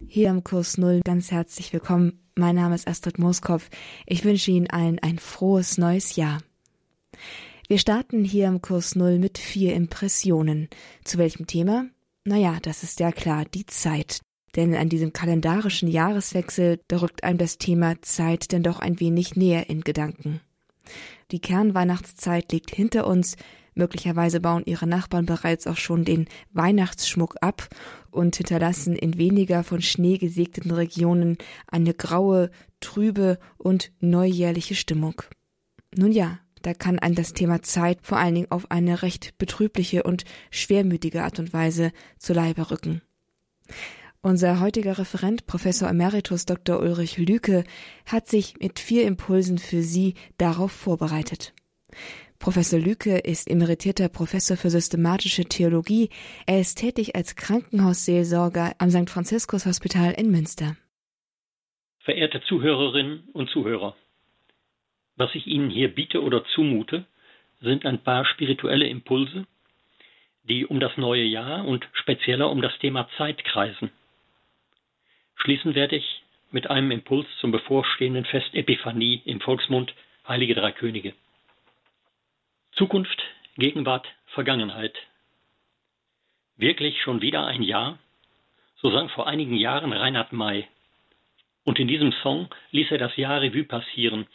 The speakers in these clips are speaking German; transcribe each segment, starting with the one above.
Hier im Kurs Null ganz herzlich willkommen. Mein Name ist Astrid Mooskopf. Ich wünsche Ihnen allen ein frohes neues Jahr. Wir starten hier im Kurs Null mit vier Impressionen. Zu welchem Thema? Naja, das ist ja klar, die Zeit. Denn an diesem kalendarischen Jahreswechsel, da rückt einem das Thema Zeit denn doch ein wenig näher in Gedanken. Die Kernweihnachtszeit liegt hinter uns, möglicherweise bauen ihre Nachbarn bereits auch schon den Weihnachtsschmuck ab und hinterlassen in weniger von Schnee gesägten Regionen eine graue, trübe und neujährliche Stimmung. Nun ja, da kann ein das Thema Zeit vor allen Dingen auf eine recht betrübliche und schwermütige Art und Weise zu Leibe rücken. Unser heutiger Referent, Professor Emeritus Dr. Ulrich Lüke, hat sich mit vier Impulsen für Sie darauf vorbereitet. Professor Lüke ist emeritierter Professor für systematische Theologie. Er ist tätig als Krankenhausseelsorger am St. Franziskus Hospital in Münster. Verehrte Zuhörerinnen und Zuhörer, was ich Ihnen hier biete oder zumute, sind ein paar spirituelle Impulse, die um das neue Jahr und spezieller um das Thema Zeit kreisen. Schließen werde ich mit einem Impuls zum bevorstehenden Fest Epiphanie im Volksmund Heilige Drei Könige. Zukunft, Gegenwart, Vergangenheit. Wirklich schon wieder ein Jahr? So sang vor einigen Jahren Reinhard May. Und in diesem Song ließ er das Jahr Revue passieren.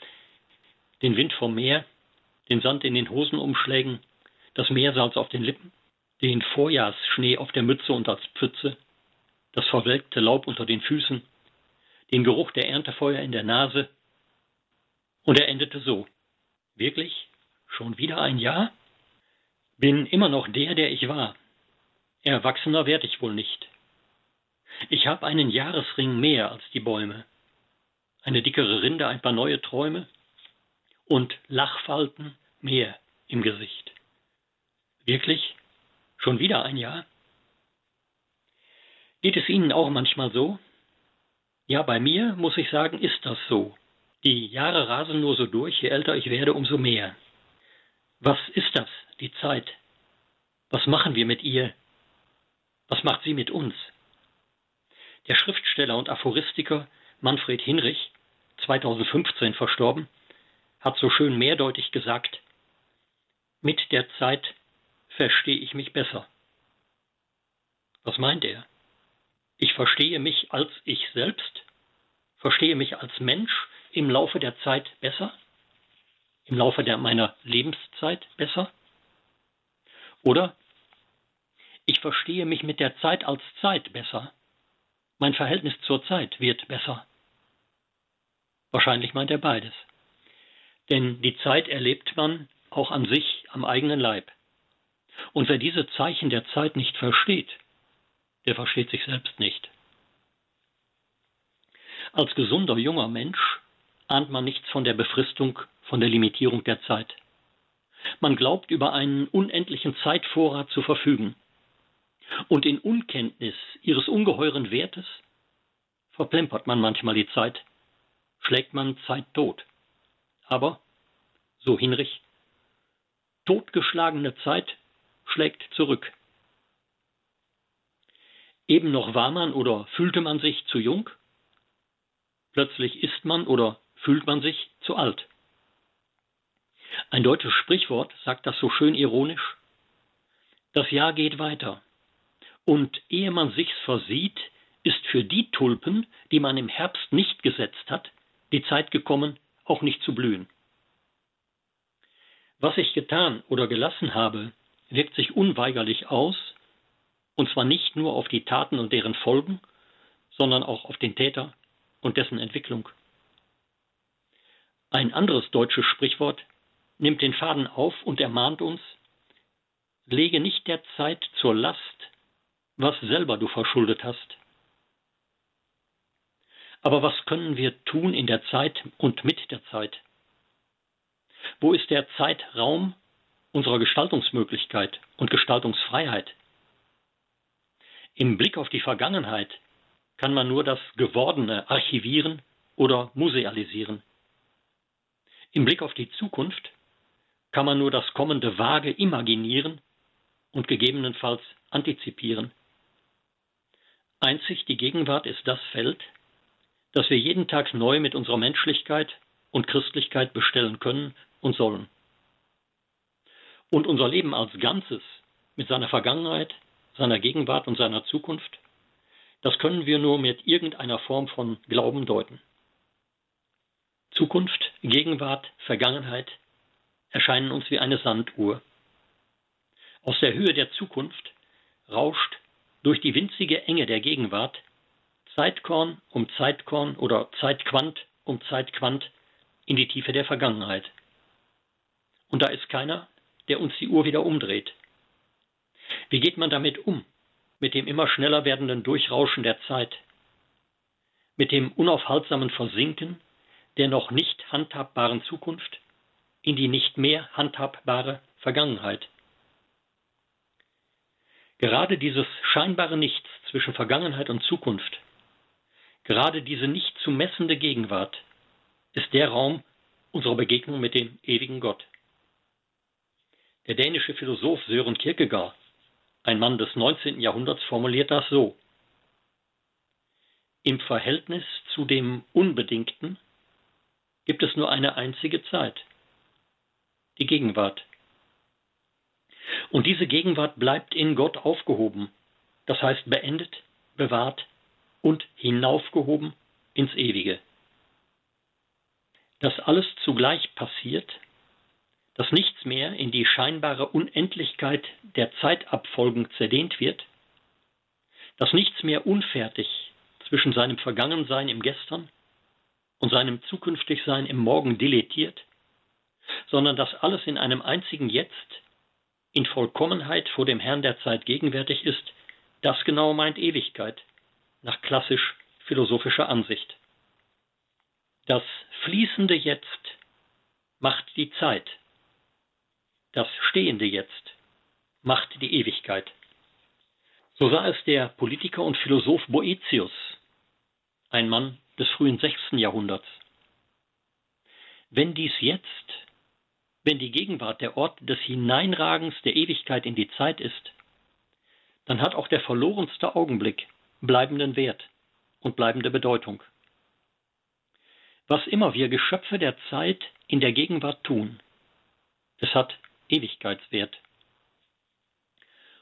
Den Wind vom Meer, den Sand in den Hosenumschlägen, das Meersalz auf den Lippen, den Vorjahrsschnee auf der Mütze und als Pfütze, das verwelkte Laub unter den Füßen, den Geruch der Erntefeuer in der Nase. Und er endete so. Wirklich? Schon wieder ein Jahr? Bin immer noch der, der ich war. Erwachsener werde ich wohl nicht. Ich habe einen Jahresring mehr als die Bäume, eine dickere Rinde, ein paar neue Träume und Lachfalten mehr im Gesicht. Wirklich? Schon wieder ein Jahr? Geht es Ihnen auch manchmal so? Ja, bei mir, muss ich sagen, ist das so. Die Jahre rasen nur so durch, je älter ich werde, umso mehr. Was ist das, die Zeit? Was machen wir mit ihr? Was macht sie mit uns? Der Schriftsteller und Aphoristiker Manfred Hinrich, 2015 verstorben, hat so schön mehrdeutig gesagt, mit der Zeit verstehe ich mich besser. Was meint er? Ich verstehe mich als ich selbst, verstehe mich als Mensch im Laufe der Zeit besser? Im Laufe der, meiner Lebenszeit besser? Oder ich verstehe mich mit der Zeit als Zeit besser. Mein Verhältnis zur Zeit wird besser. Wahrscheinlich meint er beides. Denn die Zeit erlebt man auch an sich, am eigenen Leib. Und wer diese Zeichen der Zeit nicht versteht, der versteht sich selbst nicht. Als gesunder junger Mensch ahnt man nichts von der Befristung von der Limitierung der Zeit. Man glaubt, über einen unendlichen Zeitvorrat zu verfügen. Und in Unkenntnis ihres ungeheuren Wertes verplempert man manchmal die Zeit, schlägt man Zeit tot. Aber, so Hinrich, totgeschlagene Zeit schlägt zurück. Eben noch war man oder fühlte man sich zu jung, plötzlich ist man oder fühlt man sich zu alt. Ein deutsches Sprichwort sagt das so schön ironisch. Das Jahr geht weiter. Und ehe man sich's versieht, ist für die Tulpen, die man im Herbst nicht gesetzt hat, die Zeit gekommen, auch nicht zu blühen. Was ich getan oder gelassen habe, wirkt sich unweigerlich aus, und zwar nicht nur auf die Taten und deren Folgen, sondern auch auf den Täter und dessen Entwicklung. Ein anderes deutsches Sprichwort nimmt den Faden auf und ermahnt uns, lege nicht der Zeit zur Last, was selber du verschuldet hast. Aber was können wir tun in der Zeit und mit der Zeit? Wo ist der Zeitraum unserer Gestaltungsmöglichkeit und Gestaltungsfreiheit? Im Blick auf die Vergangenheit kann man nur das Gewordene archivieren oder musealisieren. Im Blick auf die Zukunft kann man nur das Kommende vage imaginieren und gegebenenfalls antizipieren. Einzig die Gegenwart ist das Feld, das wir jeden Tag neu mit unserer Menschlichkeit und Christlichkeit bestellen können und sollen. Und unser Leben als Ganzes mit seiner Vergangenheit, seiner Gegenwart und seiner Zukunft, das können wir nur mit irgendeiner Form von Glauben deuten. Zukunft, Gegenwart, Vergangenheit erscheinen uns wie eine Sanduhr. Aus der Höhe der Zukunft rauscht durch die winzige Enge der Gegenwart Zeitkorn um Zeitkorn oder Zeitquant um Zeitquant in die Tiefe der Vergangenheit. Und da ist keiner, der uns die Uhr wieder umdreht. Wie geht man damit um, mit dem immer schneller werdenden Durchrauschen der Zeit, mit dem unaufhaltsamen Versinken der noch nicht handhabbaren Zukunft in die nicht mehr handhabbare Vergangenheit? Gerade dieses scheinbare Nichts zwischen Vergangenheit und Zukunft, gerade diese nicht zu messende Gegenwart, ist der Raum unserer Begegnung mit dem ewigen Gott. Der dänische Philosoph Sören Kierkegaard, ein Mann des 19. Jahrhunderts, formuliert das so. Im Verhältnis zu dem Unbedingten gibt es nur eine einzige Zeit, die Gegenwart. Und diese Gegenwart bleibt in Gott aufgehoben, das heißt beendet, bewahrt und hinaufgehoben ins Ewige. Dass alles zugleich passiert, dass nichts mehr in die scheinbare Unendlichkeit der Zeitabfolgen zerdehnt wird, dass nichts mehr unfertig zwischen seinem Vergangensein im Gestern und seinem Zukünftigsein im Morgen dilettiert, sondern dass alles in einem einzigen Jetzt in Vollkommenheit vor dem Herrn der Zeit gegenwärtig ist, das genau meint Ewigkeit, nach klassisch philosophischer Ansicht. Das fließende Jetzt macht die Zeit. Das stehende Jetzt macht die Ewigkeit. So sah es der Politiker und Philosoph Boetius, ein Mann des frühen 6. Jahrhunderts. Wenn dies jetzt, wenn die Gegenwart der Ort des Hineinragens der Ewigkeit in die Zeit ist, dann hat auch der verlorenste Augenblick bleibenden Wert und bleibende Bedeutung. Was immer wir Geschöpfe der Zeit in der Gegenwart tun, es hat Ewigkeitswert.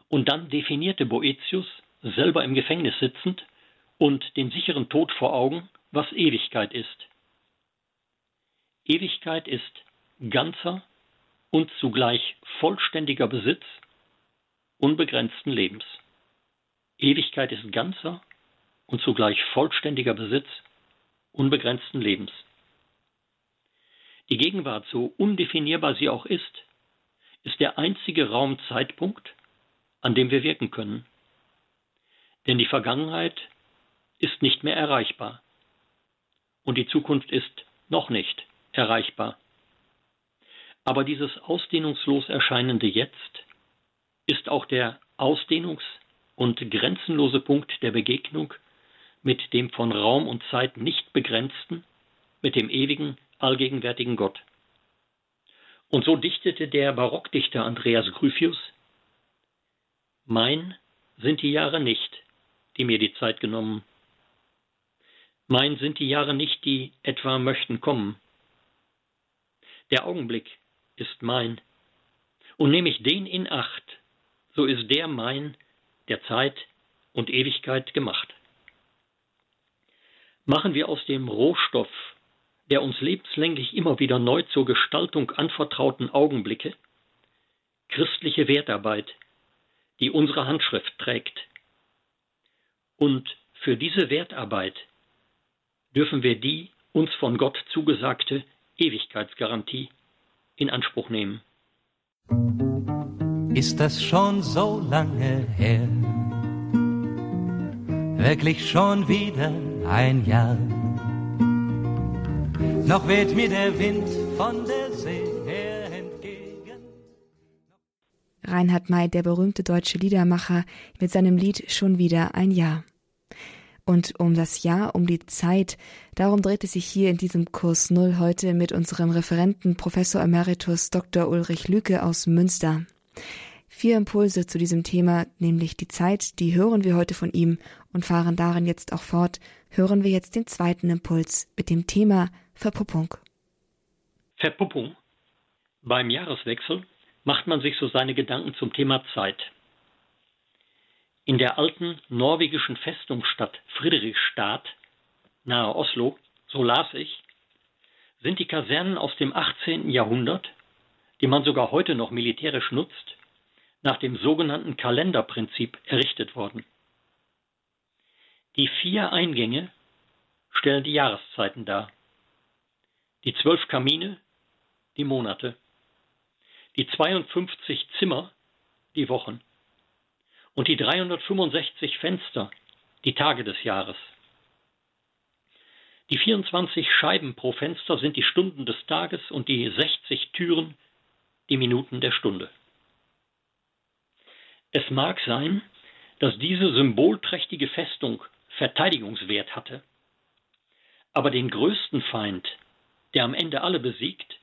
Und dann definierte Boetius, selber im Gefängnis sitzend und den sicheren Tod vor Augen, was Ewigkeit ist. Ewigkeit ist ganzer und zugleich vollständiger Besitz unbegrenzten Lebens. Ewigkeit ist ganzer und zugleich vollständiger Besitz unbegrenzten Lebens. Die Gegenwart, so undefinierbar sie auch ist, ist der einzige Raumzeitpunkt, an dem wir wirken können. Denn die Vergangenheit ist nicht mehr erreichbar und die Zukunft ist noch nicht erreichbar. Aber dieses ausdehnungslos erscheinende Jetzt ist auch der Ausdehnungs- und grenzenlose Punkt der Begegnung mit dem von Raum und Zeit nicht begrenzten, mit dem ewigen, allgegenwärtigen Gott. Und so dichtete der Barockdichter Andreas Gryphius Mein sind die Jahre nicht, die mir die Zeit genommen. Mein sind die Jahre nicht, die etwa möchten kommen. Der Augenblick ist mein. Und nehme ich den in Acht, so ist der mein, der Zeit und Ewigkeit gemacht. Machen wir aus dem Rohstoff, der uns lebenslänglich immer wieder neu zur Gestaltung anvertrauten Augenblicke, christliche Wertarbeit, die unsere Handschrift trägt. Und für diese Wertarbeit dürfen wir die uns von Gott zugesagte Ewigkeitsgarantie in Anspruch nehmen. Ist das schon so lange her? Wirklich schon wieder ein Jahr. Noch weht mir der Wind von der See her entgegen. Reinhard May, der berühmte deutsche Liedermacher, mit seinem Lied Schon wieder ein Jahr. Und um das Jahr, um die Zeit, darum dreht es sich hier in diesem Kurs Null heute mit unserem Referenten Professor Emeritus Dr. Ulrich Lüke aus Münster. Vier Impulse zu diesem Thema, nämlich die Zeit, die hören wir heute von ihm und fahren darin jetzt auch fort, hören wir jetzt den zweiten Impuls mit dem Thema Verpuppung. Verpuppung. Beim Jahreswechsel macht man sich so seine Gedanken zum Thema Zeit. In der alten norwegischen Festungsstadt Friedrichstadt nahe Oslo, so las ich, sind die Kasernen aus dem 18. Jahrhundert, die man sogar heute noch militärisch nutzt, nach dem sogenannten Kalenderprinzip errichtet worden. Die vier Eingänge stellen die Jahreszeiten dar. Die zwölf Kamine die Monate. Die 52 Zimmer die Wochen. Und die 365 Fenster die Tage des Jahres. Die 24 Scheiben pro Fenster sind die Stunden des Tages und die 60 Türen die Minuten der Stunde. Es mag sein, dass diese symbolträchtige Festung Verteidigungswert hatte. Aber den größten Feind, der am Ende alle besiegt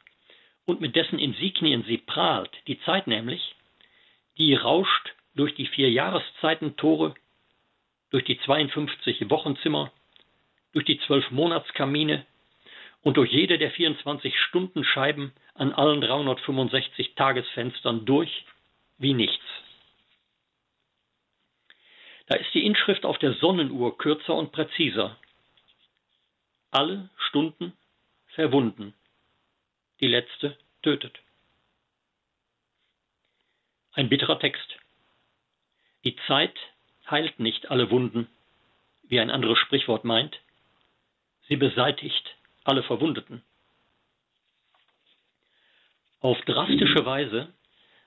und mit dessen Insignien sie prahlt, die Zeit nämlich, die rauscht durch die vier Jahreszeitentore, durch die 52 Wochenzimmer, durch die zwölf Monatskamine und durch jede der 24 Stundenscheiben an allen 365 Tagesfenstern durch wie nichts. Da ist die Inschrift auf der Sonnenuhr kürzer und präziser. Alle Stunden verwunden. Die letzte tötet. Ein bitterer Text. Die Zeit heilt nicht alle Wunden, wie ein anderes Sprichwort meint. Sie beseitigt alle Verwundeten. Auf drastische Weise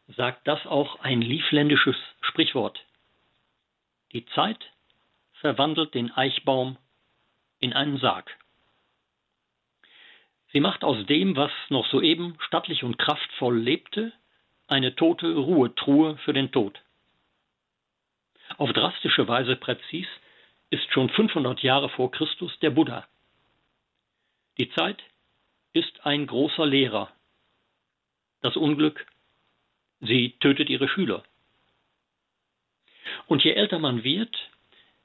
sagt das auch ein liefländisches Sprichwort. Die Zeit verwandelt den Eichbaum in einen Sarg. Sie macht aus dem, was noch soeben stattlich und kraftvoll lebte, eine tote Ruhetruhe für den Tod. Auf drastische Weise präzis ist schon 500 Jahre vor Christus der Buddha. Die Zeit ist ein großer Lehrer. Das Unglück, sie tötet ihre Schüler. Und je älter man wird,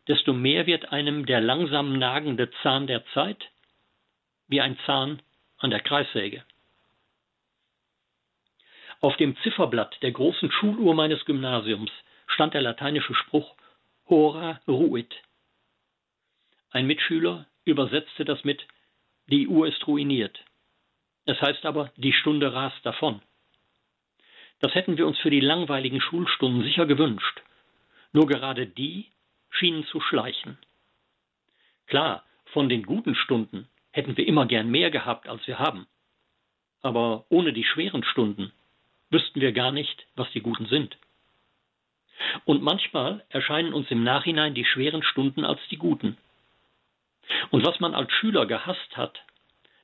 desto mehr wird einem der langsam nagende Zahn der Zeit wie ein Zahn an der Kreissäge. Auf dem Zifferblatt der großen Schuluhr meines Gymnasiums stand der lateinische Spruch Hora ruit. Ein Mitschüler übersetzte das mit Die Uhr ist ruiniert. Es heißt aber, die Stunde rast davon. Das hätten wir uns für die langweiligen Schulstunden sicher gewünscht. Nur gerade die schienen zu schleichen. Klar, von den guten Stunden hätten wir immer gern mehr gehabt, als wir haben. Aber ohne die schweren Stunden wüssten wir gar nicht, was die guten sind. Und manchmal erscheinen uns im Nachhinein die schweren Stunden als die guten. Und was man als Schüler gehasst hat,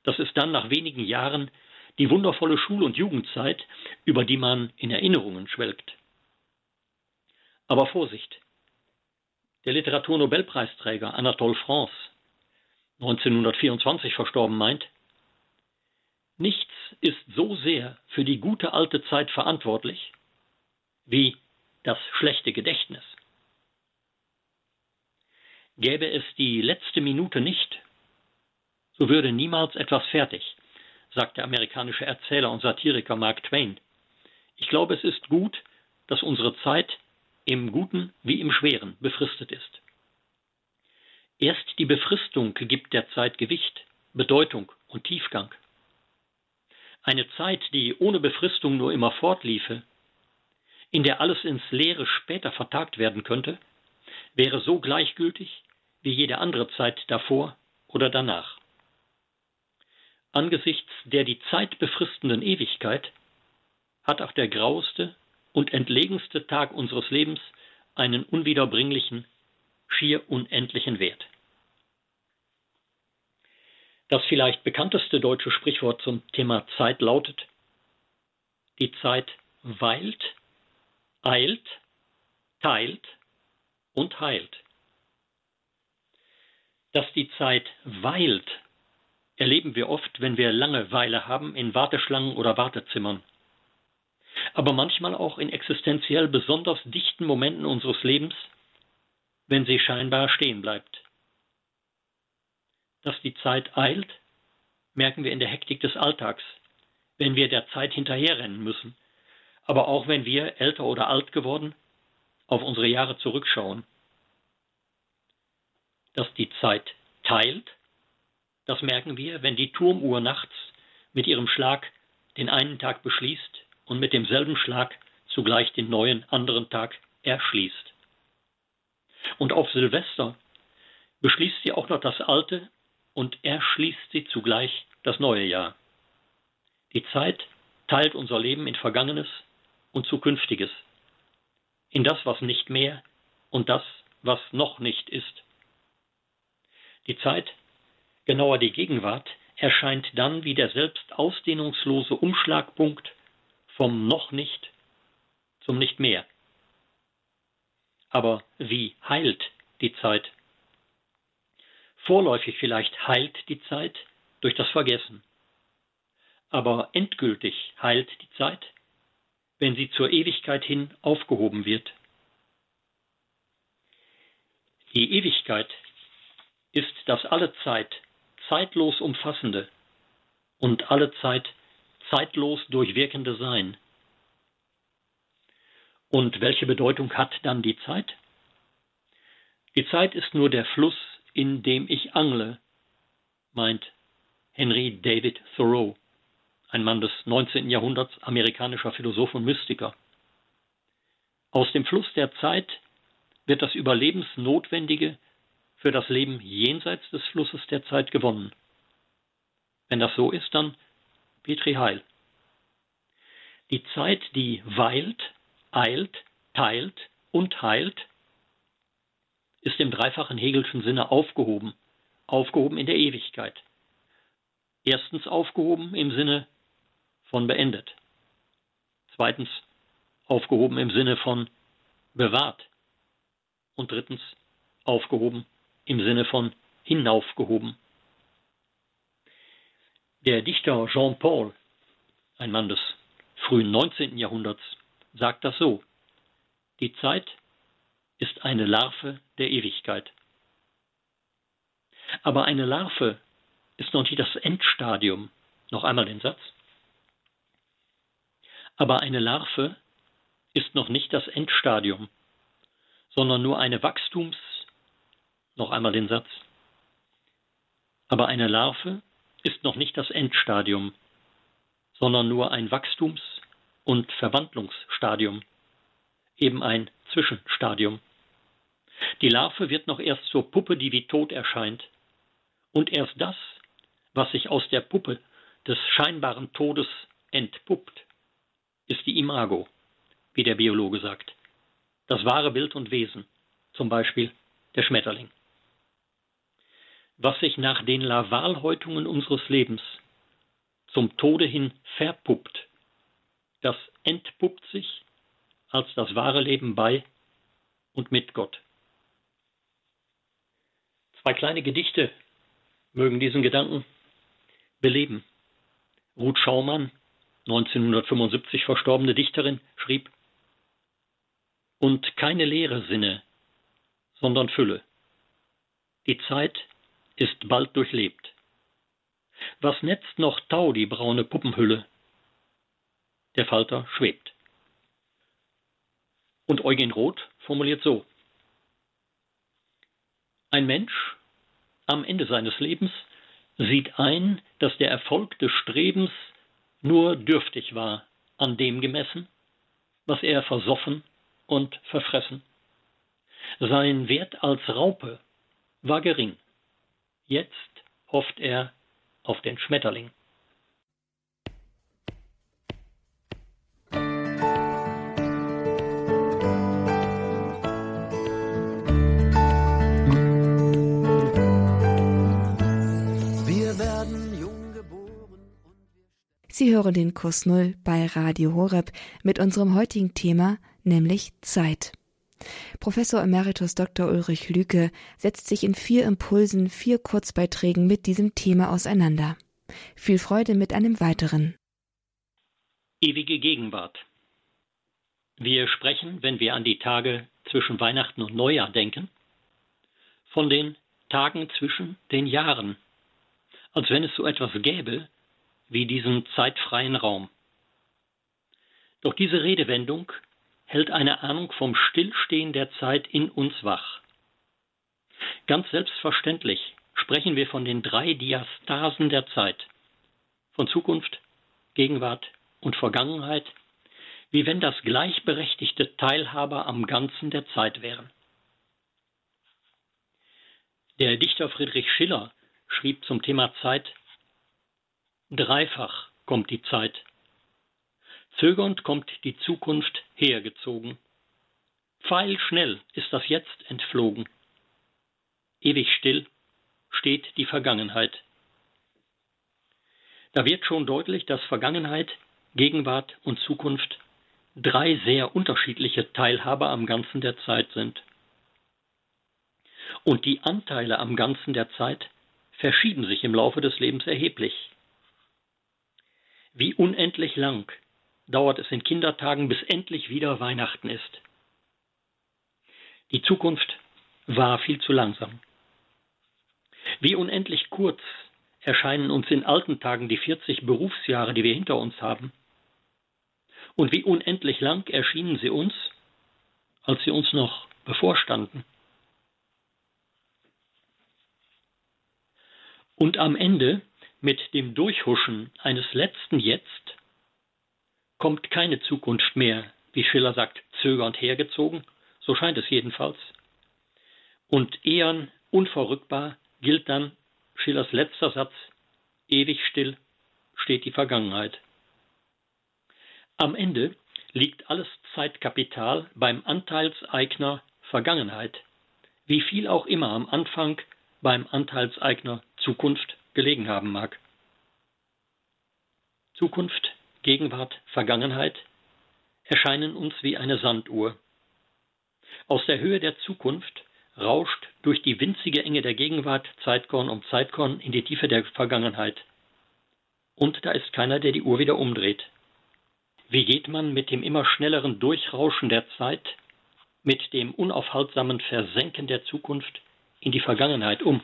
das ist dann nach wenigen Jahren die wundervolle Schul- und Jugendzeit, über die man in Erinnerungen schwelgt. Aber Vorsicht! Der Literaturnobelpreisträger Anatole France, 1924 verstorben, meint, nichts ist so sehr für die gute alte Zeit verantwortlich wie das schlechte Gedächtnis. Gäbe es die letzte Minute nicht, so würde niemals etwas fertig, sagt der amerikanische Erzähler und Satiriker Mark Twain. Ich glaube, es ist gut, dass unsere Zeit im Guten wie im Schweren befristet ist. Erst die Befristung gibt der Zeit Gewicht, Bedeutung und Tiefgang. Eine Zeit, die ohne Befristung nur immer fortliefe, in der alles ins Leere später vertagt werden könnte, wäre so gleichgültig wie jede andere Zeit davor oder danach. Angesichts der die Zeit befristenden Ewigkeit hat auch der graueste und entlegenste Tag unseres Lebens einen unwiederbringlichen, schier unendlichen Wert. Das vielleicht bekannteste deutsche Sprichwort zum Thema Zeit lautet Die Zeit weilt, eilt, teilt und heilt. Dass die Zeit weilt, erleben wir oft, wenn wir Langeweile haben in Warteschlangen oder Wartezimmern aber manchmal auch in existenziell besonders dichten Momenten unseres Lebens, wenn sie scheinbar stehen bleibt. Dass die Zeit eilt, merken wir in der Hektik des Alltags, wenn wir der Zeit hinterherrennen müssen, aber auch wenn wir, älter oder alt geworden, auf unsere Jahre zurückschauen. Dass die Zeit teilt, das merken wir, wenn die Turmuhr nachts mit ihrem Schlag den einen Tag beschließt und mit demselben Schlag zugleich den neuen anderen Tag erschließt. Und auf Silvester beschließt sie auch noch das alte und erschließt sie zugleich das neue Jahr. Die Zeit teilt unser Leben in Vergangenes und Zukünftiges, in das, was nicht mehr und das, was noch nicht ist. Die Zeit genauer die Gegenwart, erscheint dann wie der selbst ausdehnungslose Umschlagpunkt vom noch nicht zum nicht mehr. Aber wie heilt die Zeit? Vorläufig vielleicht heilt die Zeit durch das Vergessen. Aber endgültig heilt die Zeit, wenn sie zur Ewigkeit hin aufgehoben wird. Die Ewigkeit ist das alle Zeit zeitlos umfassende und alle Zeit zeitlos durchwirkende Sein. Und welche Bedeutung hat dann die Zeit? Die Zeit ist nur der Fluss, in dem ich angle, meint Henry David Thoreau, ein Mann des 19. Jahrhunderts, amerikanischer Philosoph und Mystiker. Aus dem Fluss der Zeit wird das Überlebensnotwendige für das Leben jenseits des Flusses der Zeit gewonnen. Wenn das so ist, dann Petri Heil. Die Zeit, die weilt, eilt, teilt und heilt, ist im dreifachen Hegelschen Sinne aufgehoben, aufgehoben in der Ewigkeit. Erstens aufgehoben im Sinne von beendet. Zweitens aufgehoben im Sinne von bewahrt. Und drittens aufgehoben im Sinne von hinaufgehoben. Der Dichter Jean Paul, ein Mann des frühen 19. Jahrhunderts, sagt das so. Die Zeit ist eine Larve der Ewigkeit. Aber eine Larve ist noch nicht das Endstadium. Noch einmal den Satz. Aber eine Larve ist noch nicht das Endstadium, sondern nur eine Wachstums- noch einmal den Satz. Aber eine Larve ist noch nicht das Endstadium, sondern nur ein Wachstums- und Verwandlungsstadium, eben ein Zwischenstadium. Die Larve wird noch erst zur Puppe, die wie tot erscheint, und erst das, was sich aus der Puppe des scheinbaren Todes entpuppt, ist die Imago, wie der Biologe sagt, das wahre Bild und Wesen, zum Beispiel der Schmetterling was sich nach den Lavalhäutungen unseres Lebens zum Tode hin verpuppt, das entpuppt sich als das wahre Leben bei und mit Gott. Zwei kleine Gedichte mögen diesen Gedanken beleben. Ruth Schaumann, 1975 verstorbene Dichterin, schrieb Und keine leere Sinne, sondern Fülle. Die Zeit ist bald durchlebt. Was netzt noch Tau die braune Puppenhülle? Der Falter schwebt. Und Eugen Roth formuliert so. Ein Mensch am Ende seines Lebens sieht ein, dass der Erfolg des Strebens nur dürftig war an dem gemessen, was er versoffen und verfressen. Sein Wert als Raupe war gering. Jetzt hofft er auf den Schmetterling. Sie hören den Kurs Null bei Radio Horeb mit unserem heutigen Thema, nämlich Zeit. Professor Emeritus Dr. Ulrich Lüke setzt sich in vier Impulsen, vier Kurzbeiträgen mit diesem Thema auseinander. Viel Freude mit einem weiteren. Ewige Gegenwart. Wir sprechen, wenn wir an die Tage zwischen Weihnachten und Neujahr denken, von den Tagen zwischen den Jahren, als wenn es so etwas gäbe wie diesen zeitfreien Raum. Doch diese Redewendung hält eine Ahnung vom Stillstehen der Zeit in uns wach. Ganz selbstverständlich sprechen wir von den drei Diastasen der Zeit, von Zukunft, Gegenwart und Vergangenheit, wie wenn das gleichberechtigte Teilhaber am Ganzen der Zeit wären. Der Dichter Friedrich Schiller schrieb zum Thema Zeit Dreifach kommt die Zeit. Zögernd kommt die Zukunft hergezogen. Pfeilschnell ist das Jetzt entflogen. Ewig still steht die Vergangenheit. Da wird schon deutlich, dass Vergangenheit, Gegenwart und Zukunft drei sehr unterschiedliche Teilhaber am Ganzen der Zeit sind. Und die Anteile am Ganzen der Zeit verschieben sich im Laufe des Lebens erheblich. Wie unendlich lang dauert es in Kindertagen, bis endlich wieder Weihnachten ist. Die Zukunft war viel zu langsam. Wie unendlich kurz erscheinen uns in alten Tagen die 40 Berufsjahre, die wir hinter uns haben. Und wie unendlich lang erschienen sie uns, als sie uns noch bevorstanden. Und am Ende, mit dem Durchhuschen eines letzten Jetzt, kommt keine Zukunft mehr, wie Schiller sagt, zögernd hergezogen, so scheint es jedenfalls. Und ehern unverrückbar gilt dann Schillers letzter Satz, ewig still steht die Vergangenheit. Am Ende liegt alles Zeitkapital beim Anteilseigner Vergangenheit, wie viel auch immer am Anfang beim Anteilseigner Zukunft gelegen haben mag. Zukunft, Gegenwart, Vergangenheit erscheinen uns wie eine Sanduhr. Aus der Höhe der Zukunft rauscht durch die winzige Enge der Gegenwart Zeitkorn um Zeitkorn in die Tiefe der Vergangenheit. Und da ist keiner, der die Uhr wieder umdreht. Wie geht man mit dem immer schnelleren Durchrauschen der Zeit, mit dem unaufhaltsamen Versenken der Zukunft in die Vergangenheit um?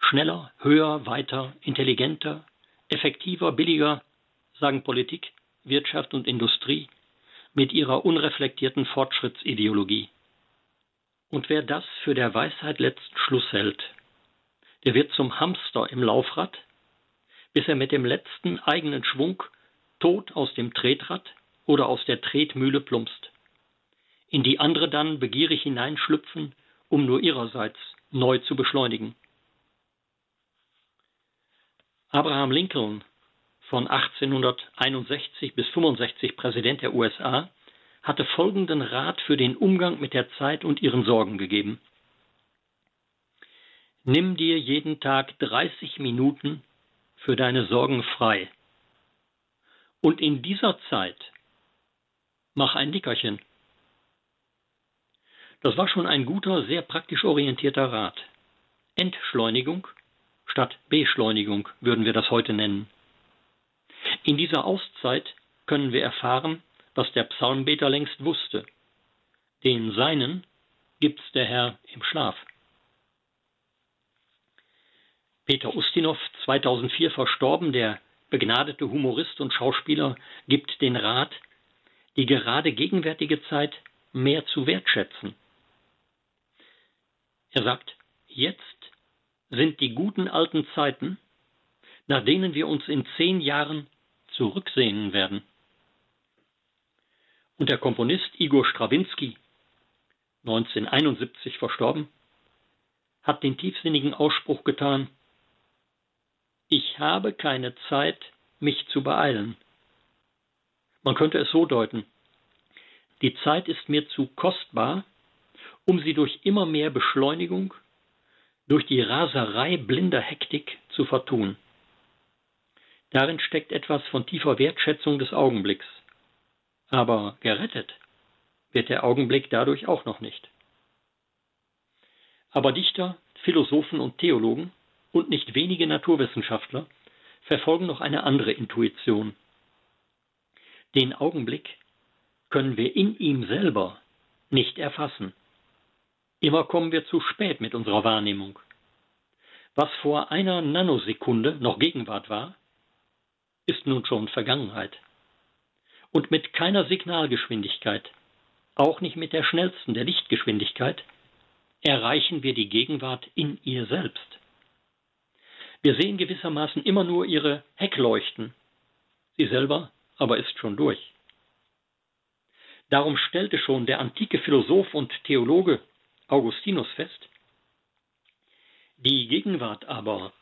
Schneller, höher, weiter, intelligenter, effektiver, billiger, sagen Politik, Wirtschaft und Industrie mit ihrer unreflektierten Fortschrittsideologie. Und wer das für der Weisheit letzten Schluss hält, der wird zum Hamster im Laufrad, bis er mit dem letzten eigenen Schwung tot aus dem Tretrad oder aus der Tretmühle plumpst, in die andere dann begierig hineinschlüpfen, um nur ihrerseits neu zu beschleunigen. Abraham Lincoln, von 1861 bis 65 Präsident der USA, hatte folgenden Rat für den Umgang mit der Zeit und ihren Sorgen gegeben. Nimm dir jeden Tag 30 Minuten für deine Sorgen frei. Und in dieser Zeit mach ein Nickerchen. Das war schon ein guter, sehr praktisch orientierter Rat. Entschleunigung statt Beschleunigung würden wir das heute nennen. In dieser Auszeit können wir erfahren, was der Psalmbeter längst wusste. Den Seinen gibt's der Herr im Schlaf. Peter Ustinov, 2004 verstorben, der begnadete Humorist und Schauspieler, gibt den Rat, die gerade gegenwärtige Zeit mehr zu wertschätzen. Er sagt, jetzt sind die guten alten Zeiten, nach denen wir uns in zehn Jahren zurücksehnen werden. Und der Komponist Igor Strawinski, 1971 verstorben, hat den tiefsinnigen Ausspruch getan, ich habe keine Zeit, mich zu beeilen. Man könnte es so deuten, die Zeit ist mir zu kostbar, um sie durch immer mehr Beschleunigung durch die Raserei blinder Hektik zu vertun. Darin steckt etwas von tiefer Wertschätzung des Augenblicks. Aber gerettet wird der Augenblick dadurch auch noch nicht. Aber Dichter, Philosophen und Theologen und nicht wenige Naturwissenschaftler verfolgen noch eine andere Intuition. Den Augenblick können wir in ihm selber nicht erfassen. Immer kommen wir zu spät mit unserer Wahrnehmung. Was vor einer Nanosekunde noch Gegenwart war, ist nun schon Vergangenheit. Und mit keiner Signalgeschwindigkeit, auch nicht mit der schnellsten der Lichtgeschwindigkeit, erreichen wir die Gegenwart in ihr selbst. Wir sehen gewissermaßen immer nur ihre Heckleuchten. Sie selber aber ist schon durch. Darum stellte schon der antike Philosoph und Theologe Augustinus fest, die Gegenwart aber,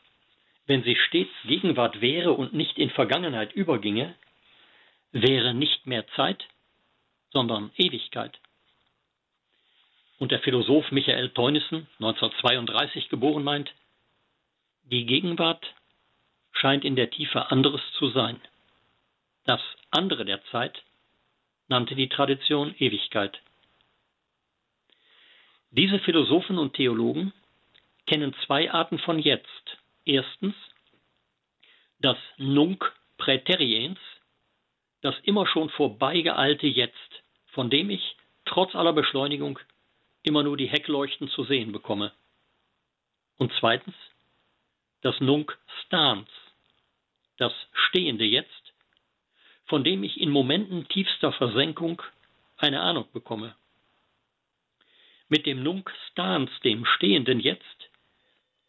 wenn sie stets Gegenwart wäre und nicht in Vergangenheit überginge, wäre nicht mehr Zeit, sondern Ewigkeit. Und der Philosoph Michael Teunissen, 1932 geboren, meint, die Gegenwart scheint in der Tiefe anderes zu sein. Das andere der Zeit nannte die Tradition Ewigkeit. Diese Philosophen und Theologen kennen zwei Arten von Jetzt. Erstens das Nunc Präteriens, das immer schon vorbeigeeilte Jetzt, von dem ich trotz aller Beschleunigung immer nur die Heckleuchten zu sehen bekomme. Und zweitens das Nunc Stans, das stehende Jetzt, von dem ich in Momenten tiefster Versenkung eine Ahnung bekomme. Mit dem Nunc Stans, dem stehenden Jetzt,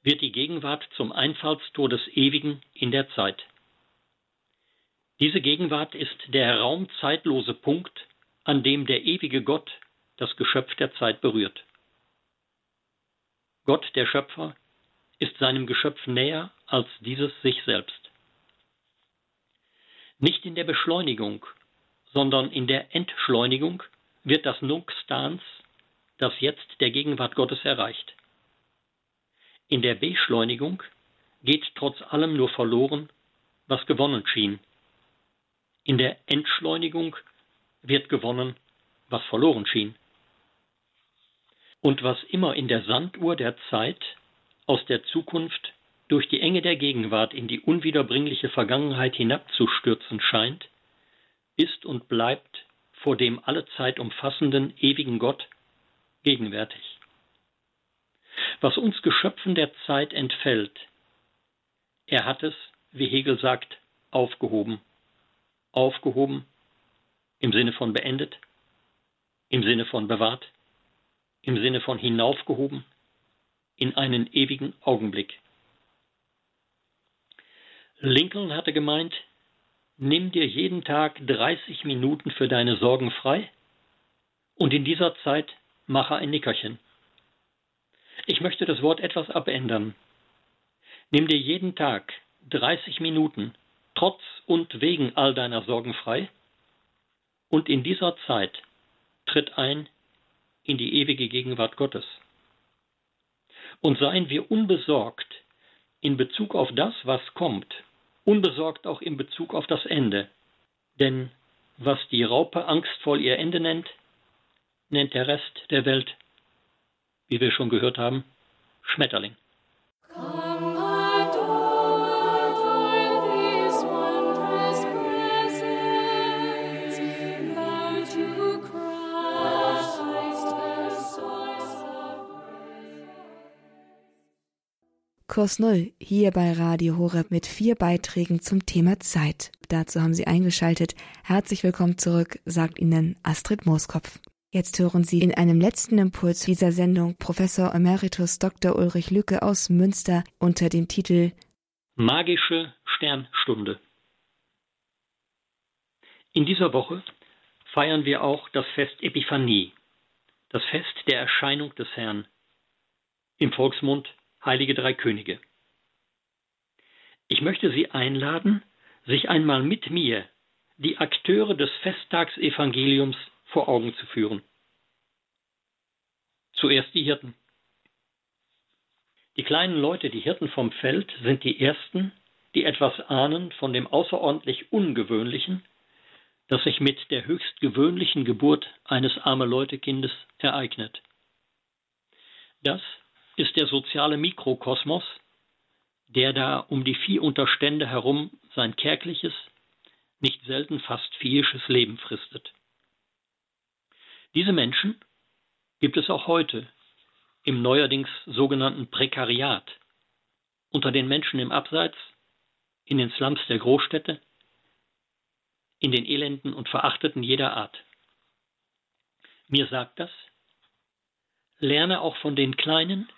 wird die Gegenwart zum Einfallstor des Ewigen in der Zeit. Diese Gegenwart ist der raumzeitlose Punkt, an dem der ewige Gott das Geschöpf der Zeit berührt. Gott, der Schöpfer, ist seinem Geschöpf näher als dieses sich selbst. Nicht in der Beschleunigung, sondern in der Entschleunigung wird das Nunc Stans, das jetzt der Gegenwart Gottes erreicht. In der Beschleunigung geht trotz allem nur verloren, was gewonnen schien. In der Entschleunigung wird gewonnen, was verloren schien. Und was immer in der Sanduhr der Zeit aus der Zukunft durch die Enge der Gegenwart in die unwiederbringliche Vergangenheit hinabzustürzen scheint, ist und bleibt vor dem alle Zeit umfassenden ewigen Gott gegenwärtig. Was uns Geschöpfen der Zeit entfällt, er hat es, wie Hegel sagt, aufgehoben. Aufgehoben im Sinne von beendet, im Sinne von bewahrt, im Sinne von hinaufgehoben, in einen ewigen Augenblick. Lincoln hatte gemeint, nimm dir jeden Tag 30 Minuten für deine Sorgen frei und in dieser Zeit mache ein Nickerchen. Ich möchte das Wort etwas abändern. Nimm dir jeden Tag 30 Minuten trotz und wegen all deiner Sorgen frei und in dieser Zeit tritt ein in die ewige Gegenwart Gottes und seien wir unbesorgt in Bezug auf das, was kommt, unbesorgt auch in Bezug auf das Ende. Denn was die Raupe angstvoll ihr Ende nennt, nennt der Rest der Welt, wie wir schon gehört haben, Schmetterling. Kurs Null hier bei Radio Horeb mit vier Beiträgen zum Thema Zeit. Dazu haben Sie eingeschaltet. Herzlich willkommen zurück, sagt Ihnen Astrid Mooskopf. Jetzt hören Sie in einem letzten Impuls dieser Sendung Professor Emeritus Dr. Ulrich Lücke aus Münster unter dem Titel Magische Sternstunde. In dieser Woche feiern wir auch das Fest Epiphanie, das Fest der Erscheinung des Herrn. Im Volksmund heilige drei Könige. Ich möchte Sie einladen, sich einmal mit mir die Akteure des Festtagsevangeliums vor Augen zu führen. Zuerst die Hirten. Die kleinen Leute, die Hirten vom Feld, sind die Ersten, die etwas ahnen von dem außerordentlich Ungewöhnlichen, das sich mit der höchst gewöhnlichen Geburt eines arme Leutekindes ereignet. Das ist der soziale Mikrokosmos, der da um die Viehunterstände herum sein kärgliches, nicht selten fast viehisches Leben fristet. Diese Menschen gibt es auch heute im neuerdings sogenannten Prekariat, unter den Menschen im Abseits, in den Slums der Großstädte, in den Elenden und Verachteten jeder Art. Mir sagt das, lerne auch von den Kleinen,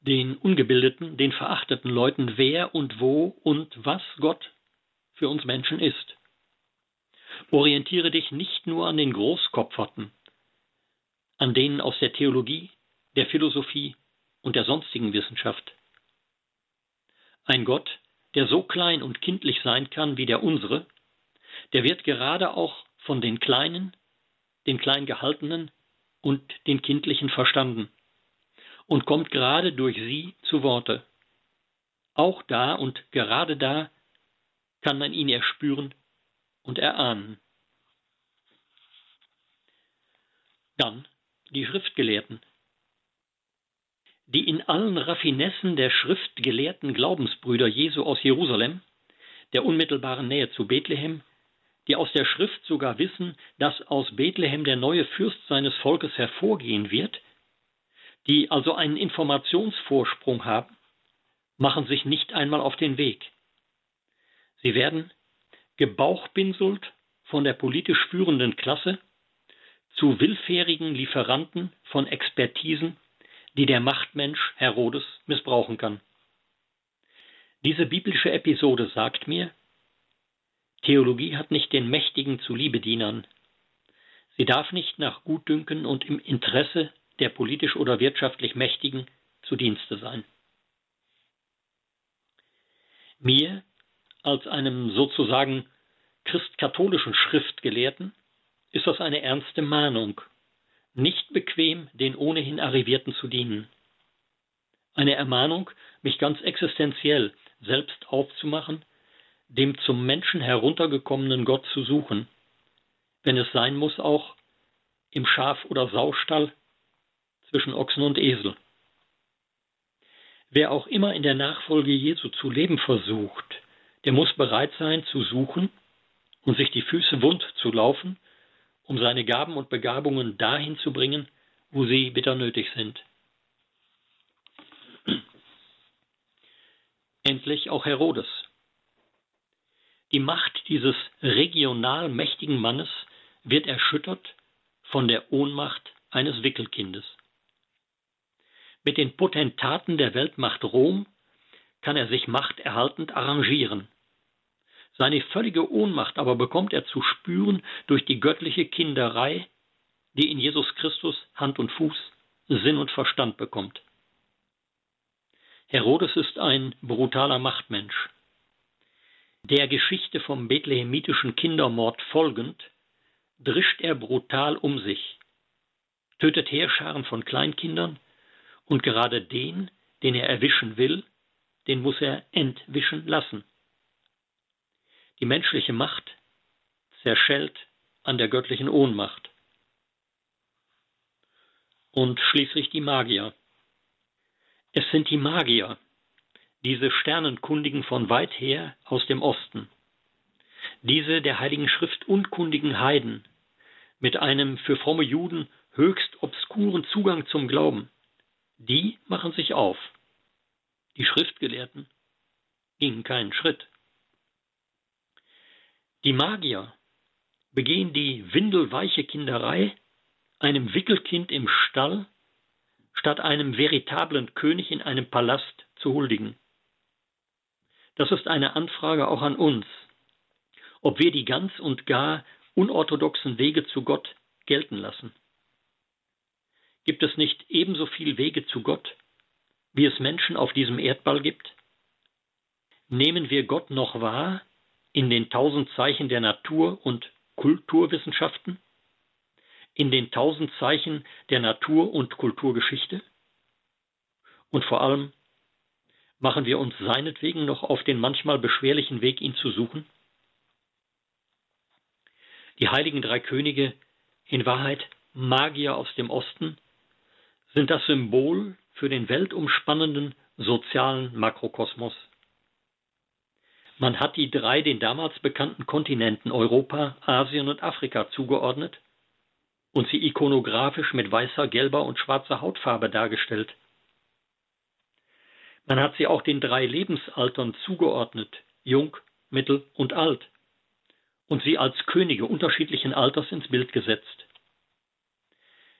den Ungebildeten, den verachteten Leuten, wer und wo und was Gott für uns Menschen ist. Orientiere dich nicht nur an den Großkopferten, an denen aus der Theologie, der Philosophie und der sonstigen Wissenschaft. Ein Gott, der so klein und kindlich sein kann wie der unsere, der wird gerade auch von den Kleinen, den Kleingehaltenen und den Kindlichen verstanden und kommt gerade durch sie zu Worte. Auch da und gerade da kann man ihn erspüren und erahnen. Dann die Schriftgelehrten. Die in allen Raffinessen der schriftgelehrten Glaubensbrüder Jesu aus Jerusalem, der unmittelbaren Nähe zu Bethlehem, die aus der Schrift sogar wissen, dass aus Bethlehem der neue Fürst seines Volkes hervorgehen wird, die also einen Informationsvorsprung haben, machen sich nicht einmal auf den Weg. Sie werden gebauchpinselt von der politisch führenden Klasse zu willfährigen Lieferanten von Expertisen, die der Machtmensch Herodes missbrauchen kann. Diese biblische Episode sagt mir, Theologie hat nicht den Mächtigen zu Liebedienern. Sie darf nicht nach Gutdünken und im Interesse der politisch oder wirtschaftlich Mächtigen zu Dienste sein. Mir als einem sozusagen christkatholischen Schriftgelehrten ist das eine ernste Mahnung, nicht bequem den ohnehin Arrivierten zu dienen. Eine Ermahnung, mich ganz existenziell selbst aufzumachen, dem zum Menschen heruntergekommenen Gott zu suchen, wenn es sein muss auch im Schaf- oder Saustall zwischen Ochsen und Esel. Wer auch immer in der Nachfolge Jesu zu leben versucht, der muss bereit sein zu suchen und sich die Füße wund zu laufen, um seine Gaben und Begabungen dahin zu bringen, wo sie bitter nötig sind. Endlich auch Herodes. Die Macht dieses regional mächtigen Mannes wird erschüttert von der Ohnmacht eines Wickelkindes. Mit den Potentaten der Weltmacht Rom kann er sich machterhaltend arrangieren. Seine völlige Ohnmacht aber bekommt er zu spüren durch die göttliche Kinderei, die in Jesus Christus Hand und Fuß, Sinn und Verstand bekommt. Herodes ist ein brutaler Machtmensch. Der Geschichte vom bethlehemitischen Kindermord folgend, drischt er brutal um sich, tötet Heerscharen von Kleinkindern und gerade den, den er erwischen will, den muss er entwischen lassen. Die menschliche Macht zerschellt an der göttlichen Ohnmacht. Und schließlich die Magier. Es sind die Magier, diese Sternenkundigen von weit her aus dem Osten, diese der Heiligen Schrift unkundigen Heiden, mit einem für fromme Juden höchst obskuren Zugang zum Glauben, die machen sich auf. Die Schriftgelehrten gingen keinen Schritt. Die Magier begehen die windelweiche Kinderei, einem Wickelkind im Stall statt einem veritablen König in einem Palast zu huldigen. Das ist eine Anfrage auch an uns, ob wir die ganz und gar unorthodoxen Wege zu Gott gelten lassen. Gibt es nicht ebenso viele Wege zu Gott, wie es Menschen auf diesem Erdball gibt? Nehmen wir Gott noch wahr in den tausend Zeichen der Natur- und Kulturwissenschaften? In den tausend Zeichen der Natur- und Kulturgeschichte? Und vor allem, machen wir uns seinetwegen noch auf den manchmal beschwerlichen Weg, ihn zu suchen? Die heiligen drei Könige, in Wahrheit Magier aus dem Osten, sind das Symbol für den weltumspannenden sozialen Makrokosmos. Man hat die drei den damals bekannten Kontinenten Europa, Asien und Afrika zugeordnet und sie ikonografisch mit weißer, gelber und schwarzer Hautfarbe dargestellt. Man hat sie auch den drei Lebensaltern zugeordnet, jung, mittel und alt, und sie als Könige unterschiedlichen Alters ins Bild gesetzt.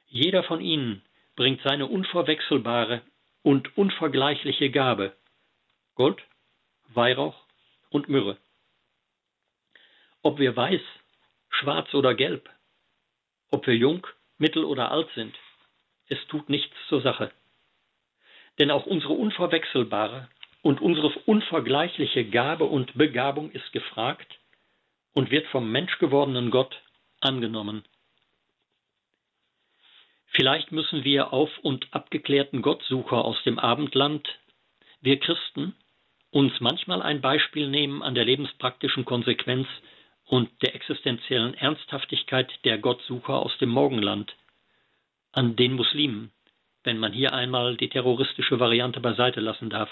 Jeder von ihnen bringt seine unverwechselbare und unvergleichliche Gabe Gold, Weihrauch und Myrrhe. Ob wir weiß, schwarz oder gelb, ob wir jung, mittel oder alt sind, es tut nichts zur Sache. Denn auch unsere unverwechselbare und unsere unvergleichliche Gabe und Begabung ist gefragt und wird vom menschgewordenen Gott angenommen. Vielleicht müssen wir auf und abgeklärten Gottsucher aus dem Abendland, wir Christen, uns manchmal ein Beispiel nehmen an der lebenspraktischen Konsequenz und der existenziellen Ernsthaftigkeit der Gottsucher aus dem Morgenland, an den Muslimen, wenn man hier einmal die terroristische Variante beiseite lassen darf.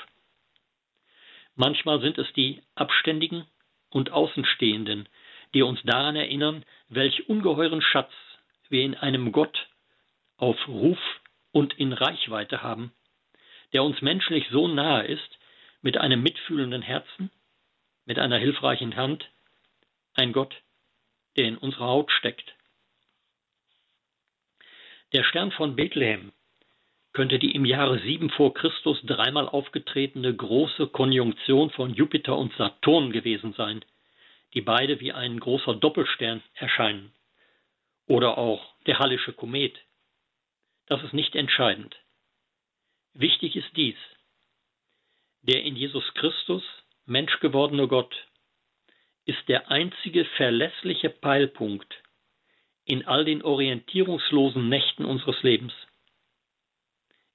Manchmal sind es die Abständigen und Außenstehenden, die uns daran erinnern, welch ungeheuren Schatz wir in einem Gott auf Ruf und in Reichweite haben, der uns menschlich so nahe ist, mit einem mitfühlenden Herzen, mit einer hilfreichen Hand, ein Gott, der in unserer Haut steckt. Der Stern von Bethlehem könnte die im Jahre 7 vor Christus dreimal aufgetretene große Konjunktion von Jupiter und Saturn gewesen sein, die beide wie ein großer Doppelstern erscheinen. Oder auch der Hallische Komet. Das ist nicht entscheidend. Wichtig ist dies. Der in Jesus Christus Mensch gewordene Gott ist der einzige verlässliche Peilpunkt in all den orientierungslosen Nächten unseres Lebens.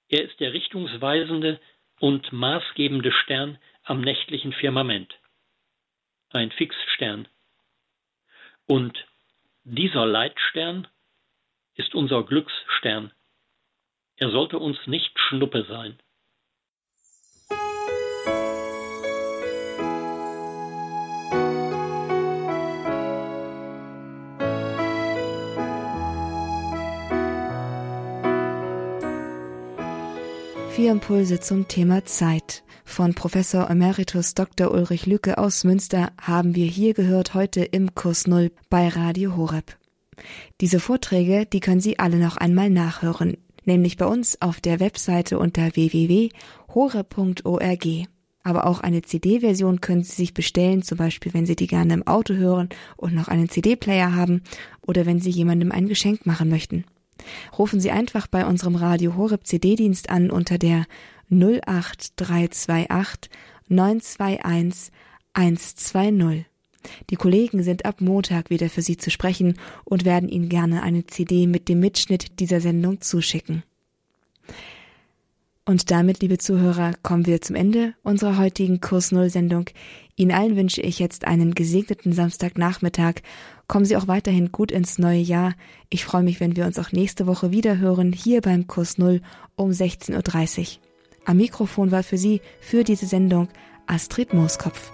Er ist der richtungsweisende und maßgebende Stern am nächtlichen Firmament. Ein Fixstern. Und dieser Leitstern ist unser Glücksstern. Er sollte uns nicht Schnuppe sein. Vier Impulse zum Thema Zeit. Von Professor Emeritus Dr. Ulrich Lücke aus Münster haben wir hier gehört heute im Kurs Null bei Radio Horeb. Diese Vorträge, die können Sie alle noch einmal nachhören, nämlich bei uns auf der Webseite unter www.horeb.org. Aber auch eine CD-Version können Sie sich bestellen, zum Beispiel wenn Sie die gerne im Auto hören und noch einen CD-Player haben oder wenn Sie jemandem ein Geschenk machen möchten. Rufen Sie einfach bei unserem Radio Horeb CD-Dienst an unter der 08328 921 120. Die Kollegen sind ab Montag wieder für Sie zu sprechen und werden Ihnen gerne eine CD mit dem Mitschnitt dieser Sendung zuschicken. Und damit, liebe Zuhörer, kommen wir zum Ende unserer heutigen Kurs Null Sendung. Ihnen allen wünsche ich jetzt einen gesegneten Samstagnachmittag Kommen Sie auch weiterhin gut ins neue Jahr. Ich freue mich, wenn wir uns auch nächste Woche wieder hören, hier beim Kurs Null um 16.30 Uhr. Am Mikrofon war für Sie für diese Sendung Astrid Mooskopf.